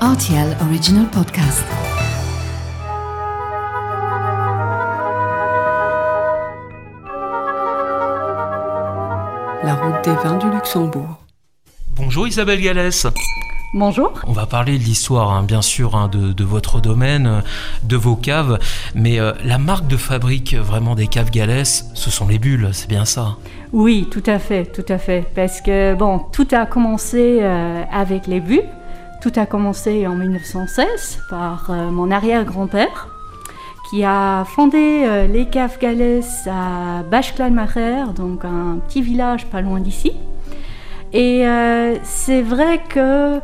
RTL Original Podcast. La route des vins du Luxembourg. Bonjour Isabelle Gallès. Bonjour. On va parler de l'histoire, hein, bien sûr, hein, de, de, votre domaine, euh, de vos caves, mais euh, la marque de fabrique vraiment des caves Gallès, ce sont les bulles, c'est bien ça Oui, tout à fait, tout à fait. Parce que, bon, tout a commencé euh, avec les bulles. Tout a commencé en 1916 par euh, mon arrière-grand-père qui a fondé euh, les caves Gallès à Bachklalmacher, donc un petit village pas loin d'ici. Et euh, c'est vrai que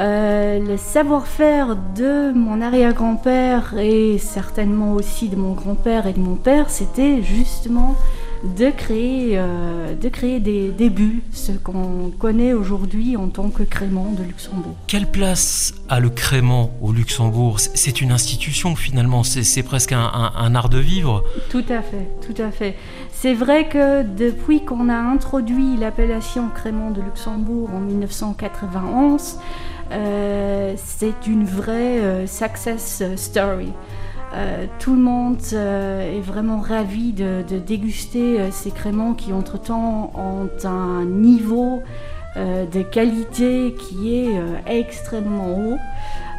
le savoir-faire de mon arrière-grand-père et certainement aussi de mon grand-père et de mon père, c'était justement de créer, euh, de créer des, des bulles, ce qu'on connaît aujourd'hui en tant que crément de Luxembourg. Quelle place a le crément au Luxembourg? C'est une institution finalement, c'est presque un, un, un, art de vivre. Tout à fait, tout à fait. C'est vrai que depuis qu'on a introduit l'appellation crément de Luxembourg en 1991, euh, c'est une vraie euh, success story. Euh, tout le monde euh, est vraiment ravi de, déguster euh, ces créments qui entre-temps ont un niveau de qualité qui est extrêmement haut.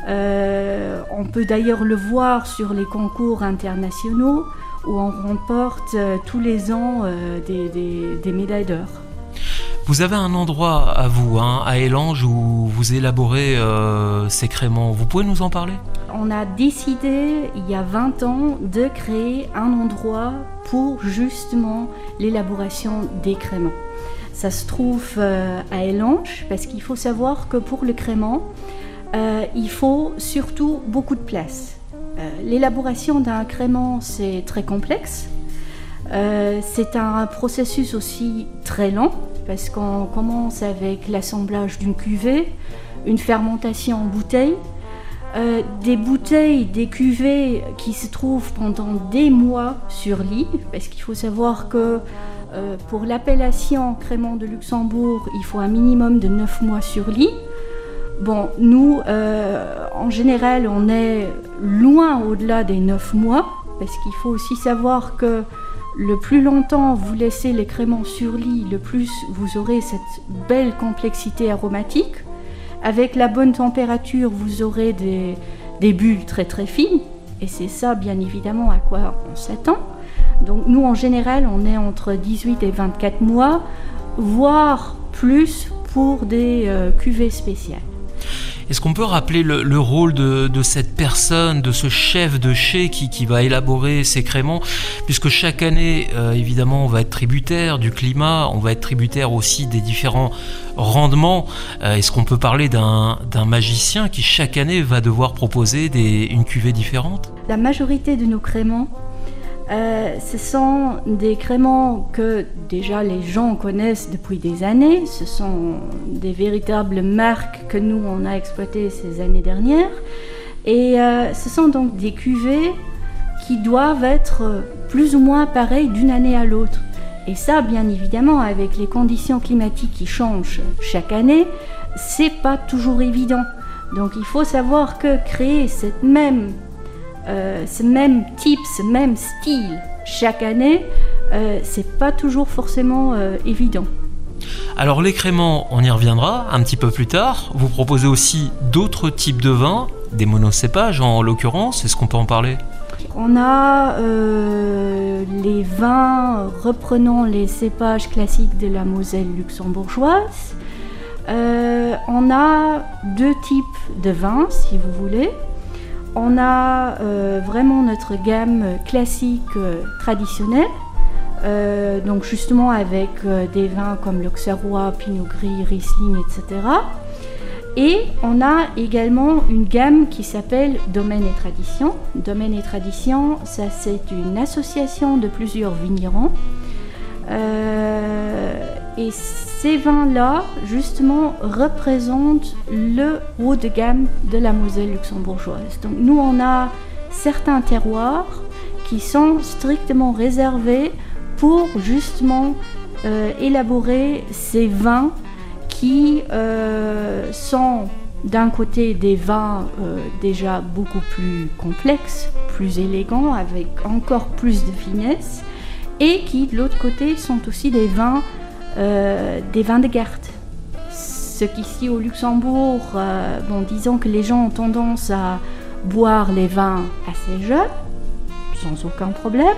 on peut d'ailleurs le voir sur les concours internationaux où on remporte tous les ans des médailles d'or. Vous avez un endroit à vous, hein, à Elange, où vous élaborez euh, ces créments. Vous pouvez nous en parler? On a décidé, il y a 20 ans, de créer un endroit pour justement l'élaboration des créments. Ça se trouve euh, à Elange, parce qu'il faut savoir que pour le crément, euh, il faut surtout beaucoup de place. L'élaboration d'un crément, c'est très complexe. C'est un processus aussi très lent parce qu'on commence avec l'assemblage d'une cuvée, une fermentation en bouteille, euh, des bouteilles, des cuvées qui se trouvent pendant des mois sur lit, parce qu'il faut savoir que euh, pour l'appellation crément de Luxembourg, il faut un minimum de 9 mois sur lit. Bon, nous, euh, en général, on est loin au-delà des 9 mois, parce qu'il faut aussi savoir que le plus longtemps vous laissez les créments sur lit, le plus vous aurez cette belle complexité aromatique. Avec la bonne température, vous aurez des, bulles très très fines, et c'est ça bien évidemment à quoi on s'attend. Donc nous en général, on est entre 18 et 24 mois, voire plus pour des euh, cuvées spéciales. Est-ce qu'on peut rappeler le, le rôle de, cette personne, de ce chef de chez qui, va élaborer ces créments Puisque chaque année, euh, évidemment, on va être tributaire du climat, on va être tributaire aussi des différents rendements. Euh, Est-ce qu'on peut parler d'un magicien qui chaque année va devoir proposer une cuvée différente? La majorité de nos créments euh, ce sont des créments que déjà les gens connaissent depuis des années. Ce sont des véritables marques que nous on a exploitées ces années dernières. Et euh, ce sont donc des cuvées qui doivent être plus ou moins pareilles d'une année à l'autre. Et ça, bien évidemment, avec les conditions climatiques qui changent chaque année, c'est pas toujours évident. Donc il faut savoir que créer cette même euh, ce même type, ce même style chaque année, euh, c'est pas toujours forcément euh, évident. Alors les créments, on y reviendra un petit peu plus tard. Vous proposez aussi d'autres types de vins, des monocépages en l'occurrence. Est-ce qu'on peut en parler? On a euh, les vins reprenant les cépages classiques de la Moselle luxembourgeoise. On a deux types de vins, si vous voulez. On a euh, vraiment notre gamme classique euh, traditionnelle, euh, donc justement avec des vins comme l'Auxerrois, Pinot Gris, Riesling, etc. Et on a également une gamme qui s'appelle Domaine et Tradition. Domaine et Tradition, c'est une association de plusieurs vignerons. Et ces vins-là, justement, représentent le haut de gamme de la Moselle luxembourgeoise. Donc nous, on a certains terroirs qui sont strictement réservés pour justement euh, élaborer ces vins qui euh, sont d'un côté des vins déjà beaucoup plus complexes, plus élégants, avec encore plus de finesse, et qui de l'autre côté sont aussi des vins, des vins de garde. Ce qu'ici au Luxembourg, bon, disons que les gens ont tendance à boire les vins assez jeunes, sans aucun problème.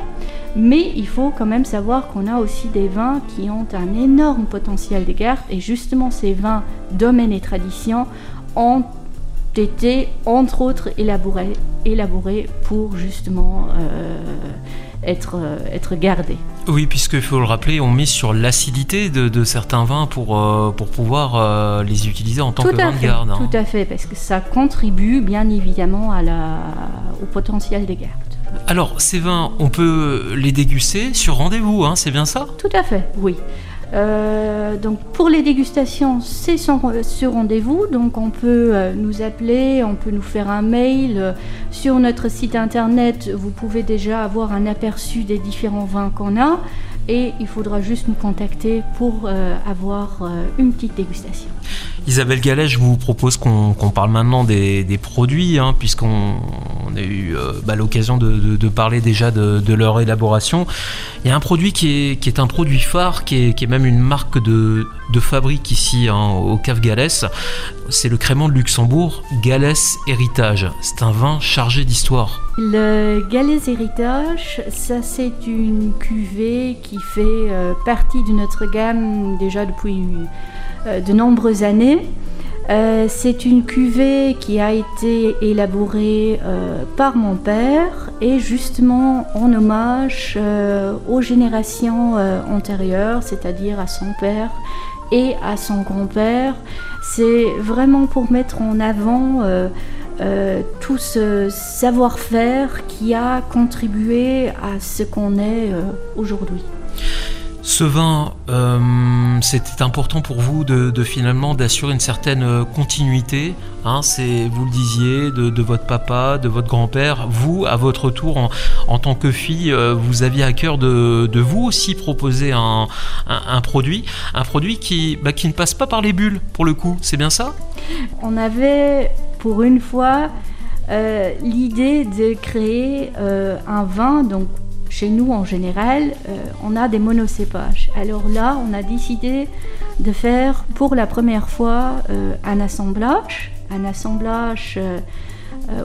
Mais il faut quand même savoir qu'on a aussi des vins qui ont un énorme potentiel de garde et justement ces vins domaine et tradition ont été entre autres élaborés, élaborés pour justement euh, être, euh, être gardés. Oui, puisqu'il faut le rappeler, on met sur l'acidité de, certains vins pour, euh, pour pouvoir les utiliser en tant que vin de garde. Hein. Tout à fait, parce que ça contribue bien évidemment à la, au potentiel de garde. Alors, ces vins, on peut les déguster sur rendez-vous, hein, c'est bien ça? Tout à fait, oui. Euh, donc pour les dégustations, c'est sur rendez-vous. Donc on peut euh, nous appeler, on peut nous faire un mail. Sur notre site internet, vous pouvez déjà avoir un aperçu des différents vins qu'on a. Et il faudra juste nous contacter pour euh, avoir une petite dégustation. Isabelle Gallet, je vous propose qu'on parle maintenant des, produits, hein, puisqu'on a eu euh, bah, l'occasion de, parler déjà de, leur élaboration. Il y a un produit qui est, un produit phare, qui est, même une marque de, fabrique ici hein, au Cave Galès. C'est le crément de Luxembourg, Galès Héritage. C'est un vin chargé d'histoire. Le Galès Héritage, ça c'est une cuvée qui fait euh, partie de notre gamme déjà depuis euh, de nombreuses années. Euh, c'est une cuvée qui a été élaborée par mon père et justement en hommage aux générations antérieures, c'est-à-dire à son père et à son grand-père. C'est vraiment pour mettre en avant tout ce savoir-faire qui a contribué à ce qu'on est aujourd'hui. Ce vin, euh, c'était important pour vous de, finalement d'assurer une certaine euh, continuité. Hein, c'est, vous le disiez, de, votre papa, de votre grand-père. Vous, à votre tour, en, tant que fille, euh, vous aviez à cœur de, vous aussi proposer un, produit, un produit qui, bah, qui ne passe pas par les bulles, pour le coup. C'est bien ça? On avait, pour une fois, l'idée de créer un vin, donc chez nous, en général, euh, on a des monocépages. Alors là, on a décidé de faire pour la première fois euh, un assemblage, un assemblage euh,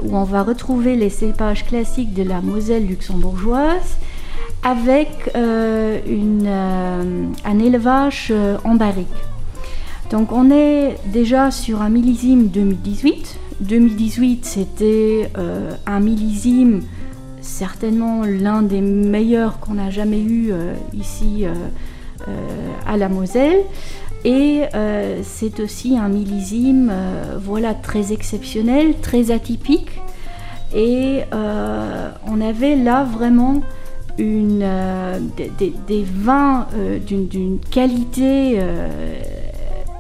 où on va retrouver les cépages classiques de la Moselle luxembourgeoise avec une, un élevage en barrique. Donc on est déjà sur un millésime 2018. 2018, c'était un millésime certainement l'un des meilleurs qu'on a jamais eu euh, ici euh, euh, à la Moselle. Et c'est aussi un millésime voilà, très exceptionnel, très atypique. Et on avait là vraiment des, vins d'une qualité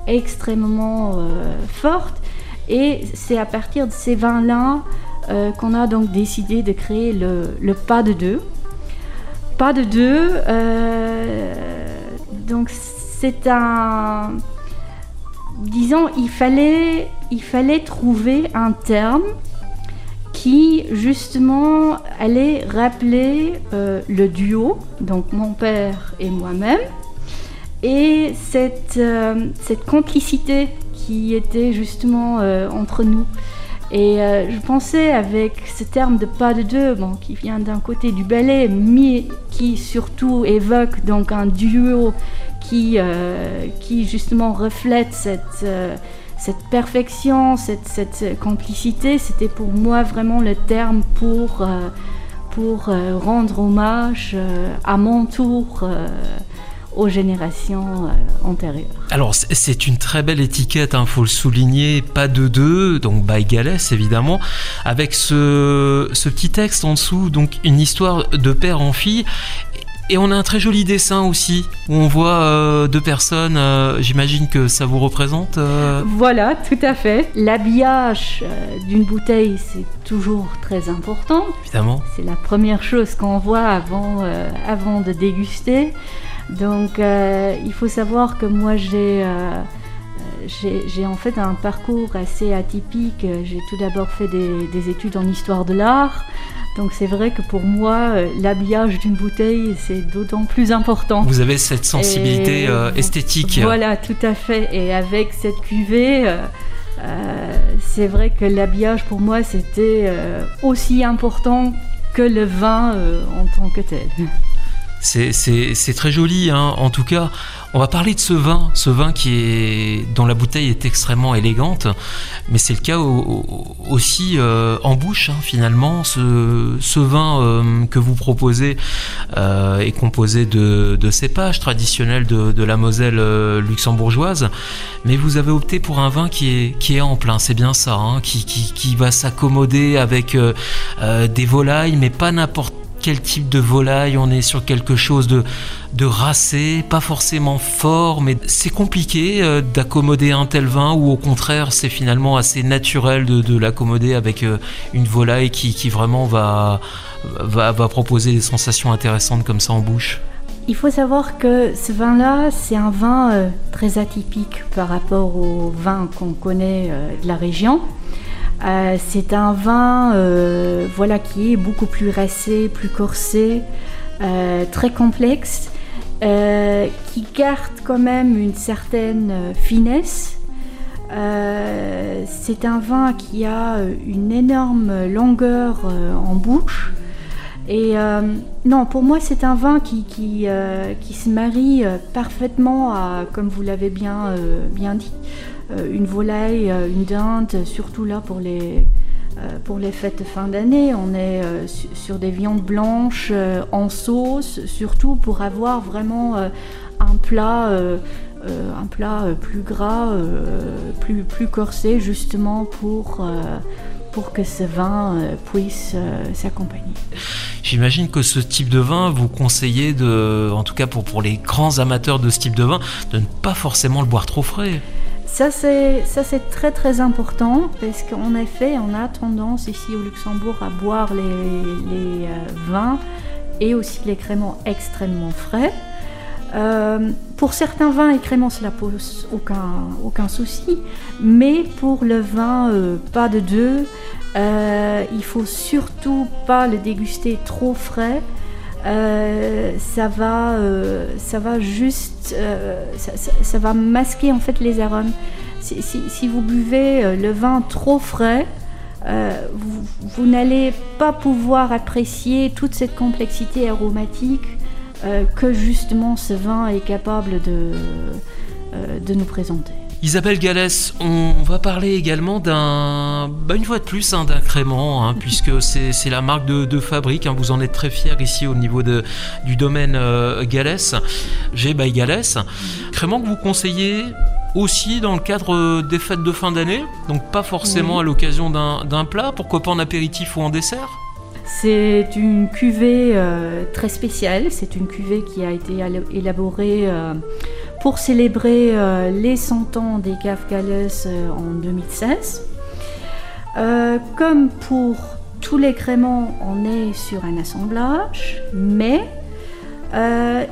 extrêmement forte. Et c'est à partir de ces vins-là euh, qu'on a donc décidé de créer le, pas de deux. Pas de deux, euh, donc c'est un... Disons, il fallait, il fallait trouver un terme qui justement allait rappeler euh, le duo, donc mon père et moi-même, et cette, cette complicité qui était justement entre nous. Et euh, je pensais avec ce terme de pas de deux, bon, qui vient d'un côté du ballet, mais qui surtout évoque donc un duo qui, euh, qui justement reflète cette, euh, cette perfection, cette, cette complicité. C'était pour moi vraiment le terme pour, pour rendre hommage à mon tour aux générations euh, antérieures. Alors c'est une très belle étiquette, il hein, faut le souligner, pas de deux, donc by Galès évidemment, avec ce, ce, petit texte en dessous, donc une histoire de père en fille. Et on a un très joli dessin aussi, où on voit euh, deux personnes, euh, j'imagine que ça vous représente Voilà, tout à fait. L'habillage d'une bouteille, c'est toujours très important. Évidemment. C'est la première chose qu'on voit avant, avant de déguster. Donc euh, il faut savoir que moi j'ai euh, j'ai en fait un parcours assez atypique. J'ai tout d'abord fait des, études en histoire de l'art. Donc c'est vrai que pour moi, euh, l'habillage d'une bouteille, c'est d'autant plus important. Vous avez cette sensibilité euh, esthétique. Voilà, tout à fait. Et avec cette cuvée, c'est vrai que l'habillage pour moi, c'était aussi important que le vin en tant que tel. C'est très joli, hein. en tout cas. On va parler de ce vin, ce vin dont la bouteille est extrêmement élégante, mais c'est le cas aussi euh, en bouche hein, finalement. Ce, vin euh, que vous proposez euh, est composé de, cépages traditionnels de, la Moselle luxembourgeoise, mais vous avez opté pour un vin qui est, en plein, c'est bien ça, hein, qui, va s'accommoder avec des volailles, mais pas n'importe quel type de volaille, on est sur quelque chose de, de racé, pas forcément fort, mais c'est compliqué euh, d'accommoder un tel vin ou au contraire c'est finalement assez naturel de, l'accommoder avec euh, une volaille qui, vraiment va, va, proposer des sensations intéressantes comme ça en bouche. Il faut savoir que ce vin-là, c'est un vin euh, très atypique par rapport au vin qu'on connaît de la région. Euh, c'est un vin euh, voilà, qui est beaucoup plus racé, plus corsé, euh, très complexe, qui garde quand même une certaine finesse. c'est un vin qui a une énorme longueur en bouche. Et non, pour moi, c'est un vin qui, se marie parfaitement à, comme vous l'avez bien, dit, une volaille, euh, une dinde, surtout là pour les, euh, pour les fêtes fin d'année. On est sur des viandes blanches en sauce, surtout pour avoir vraiment un plat, un plat plus gras, plus, plus corsé, justement pour pour que ce vin puisse s'accompagner. J'imagine que ce type de vin, vous conseillez, de, en tout cas pour, pour les grands amateurs de ce type de vin, de ne pas forcément le boire trop frais. Ça c'est, très très important parce qu'en effet, on a tendance ici au Luxembourg à boire les, euh, vins et aussi les créments extrêmement frais. Euh, pour certains vins et créments, cela pose aucun, aucun souci, mais pour le vin, euh, pas de deux. il faut surtout pas le déguster trop frais ça, va, euh, ça va juste, euh, ça, va masquer en fait les arômes. Si, vous buvez le vin trop frais, vous, n'allez pas pouvoir apprécier toute cette complexité aromatique que justement ce vin est capable de, de nous présenter. Isabelle Gallès, on va parler également d'un, bah, une fois de plus, hein, d'un crément, hein, puisque c'est la marque de, fabrique. Hein. vous en êtes très fiers ici au niveau de, du domaine euh, Gallès, G by Gallès. Crément que vous conseillez aussi dans le cadre des fêtes de fin d'année, donc pas forcément à l'occasion d'un plat, pourquoi pas en apéritif ou en dessert? C'est une cuvée euh, très spéciale, c'est une cuvée qui a été élaborée euh, pour célébrer euh, les 100 ans des caves Galles en 2016. comme pour tous les créments, on est sur un assemblage, mais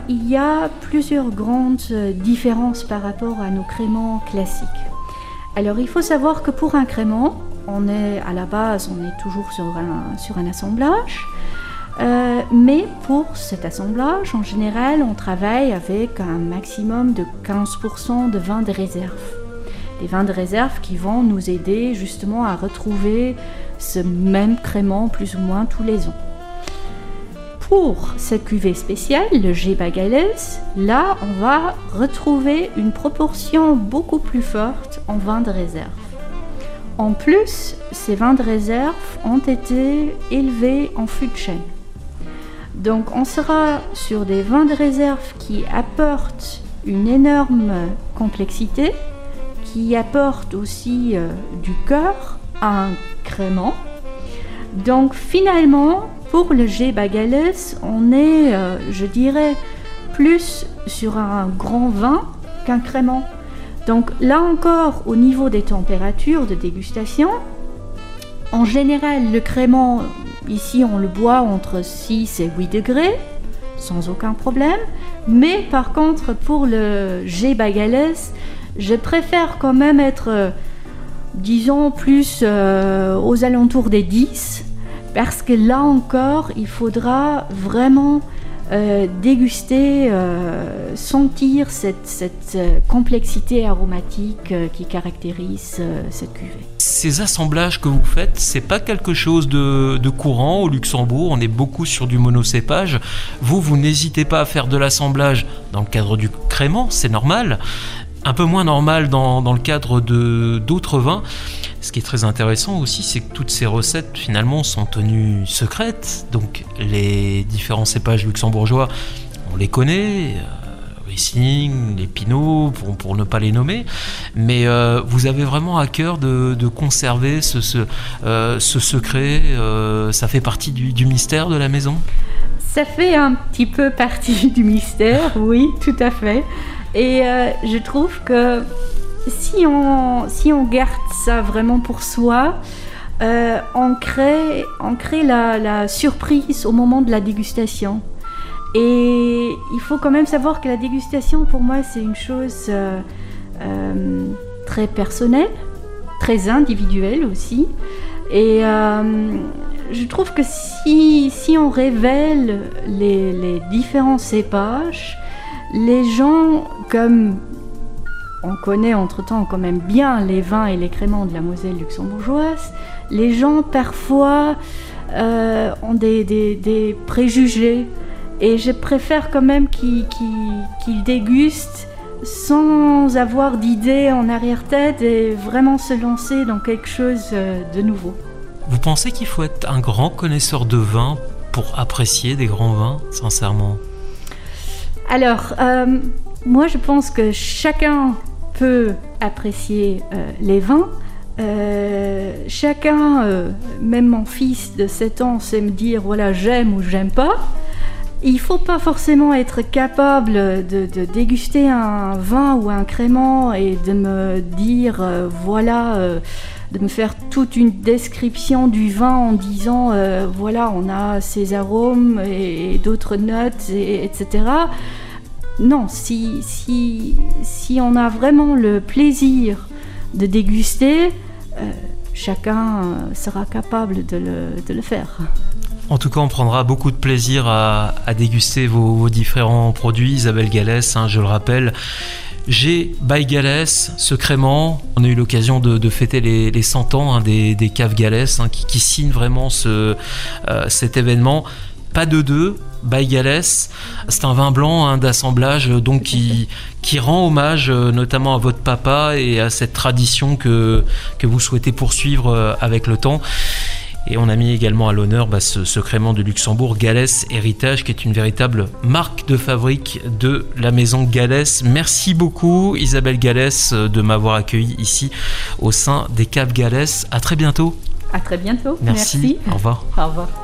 il y a plusieurs grandes différences par rapport à nos créments classiques. Alors il faut savoir que pour un crément, on est à la base, on est toujours sur un, sur un assemblage. Euh, mais pour cet assemblage, en général, on travaille avec un maximum de 15% de vins de réserve. Des vins de réserve qui vont nous aider justement à retrouver ce même crément plus ou moins tous les ans. Pour cette cuvée spéciale, le G. Bagales, là, on va retrouver une proportion beaucoup plus forte en vins de réserve. En plus, ces vins de réserve ont été élevés en fût de chêne. Donc on sera sur des vins de réserve qui apportent une énorme complexité, qui apportent aussi euh, du cœur à un crément. Donc finalement, pour le G Bagales, on est, euh, je dirais, plus sur un grand vin qu'un crément. Donc là encore, au niveau des températures de dégustation, en général, le crément, ici on le boit entre 6 et 8 degrés, sans aucun problème. Mais par contre, pour le G Bagales, Je préfère quand même être, euh, disons, plus euh, aux alentours des 10, parce que là encore, il faudra vraiment euh, déguster, euh, sentir cette, euh, complexité aromatique qui caractérise cette cuvée. Ces assemblages que vous faites, c'est pas quelque chose de, courant au Luxembourg. On est beaucoup sur du monocépage. Vous, vous n'hésitez pas à faire de l'assemblage dans le cadre du crément, c'est normal. Un peu moins normal dans, dans le cadre de d'autres vins. Ce qui est très intéressant aussi, c'est que toutes ces recettes finalement sont tenues secrètes. Donc les différents cépages luxembourgeois, on les connaît. euh, Riesling, les Pinots, pour, ne pas les nommer, mais euh, vous avez vraiment à cœur de, conserver ce, euh, secret, euh, ça fait partie du, mystère de la maison? Ça fait un petit peu partie du mystère, oui, tout à fait. Et je trouve que si on, si on garde ça vraiment pour soi, euh, on crée, on crée la, surprise au moment de la dégustation. Et il faut quand même savoir que la dégustation, pour moi, c'est une chose euh, euh, très personnelle, très individuelle aussi. Et je trouve que si, si on révèle les, les différents cépages, les gens, comme on connaît entre-temps quand même bien les vins et les créments de la Moselle luxembourgeoise, les gens parfois euh, ont des, des- des préjugés. Et je préfère quand même qu'ils dégustent sans avoir d'idées en arrière-tête et vraiment se lancer dans quelque chose euh, de nouveau. Vous pensez qu'il faut être un grand connaisseur de vin pour apprécier des grands vins, sincèrement? Alors, euh, moi je pense que chacun apprécier euh, les vins. Euh, chacun, euh, même mon fils de 7 ans, sait me dire voilà j'aime ou j'aime pas. Il faut pas forcément être capable de, déguster un vin ou un crément et de me dire voilà, de me faire toute une description du vin en disant voilà on a ces arômes et, d'autres notes et- etc. Non, si, on a vraiment le plaisir de déguster, euh, chacun euh, sera capable de le, faire. En tout cas, on prendra beaucoup de plaisir à, déguster vos, différents produits. Isabelle Gallès, hein, je le rappelle. J'ai by Gallès, ce crément. On a eu l'occasion de, fêter les, les 100 ans hein, des, caves Gallès hein, qui, qui signent vraiment ce, euh, cet événement. Pas de deux, by Gallès. C'est un vin blanc hein, d'assemblage euh, donc qui, qui rend hommage euh, notamment à votre papa et à cette tradition que, que vous souhaitez poursuivre euh, avec le temps. Et on a mis également à l'honneur bah, ce, ce crément de Luxembourg, Gallès Héritage, qui est une véritable marque de fabrique de la maison Gallès. Merci beaucoup Isabelle Gallès euh, de m'avoir accueilli ici au sein des caves Gallès. À très bientôt. À très bientôt. Merci. Au revoir. Au revoir.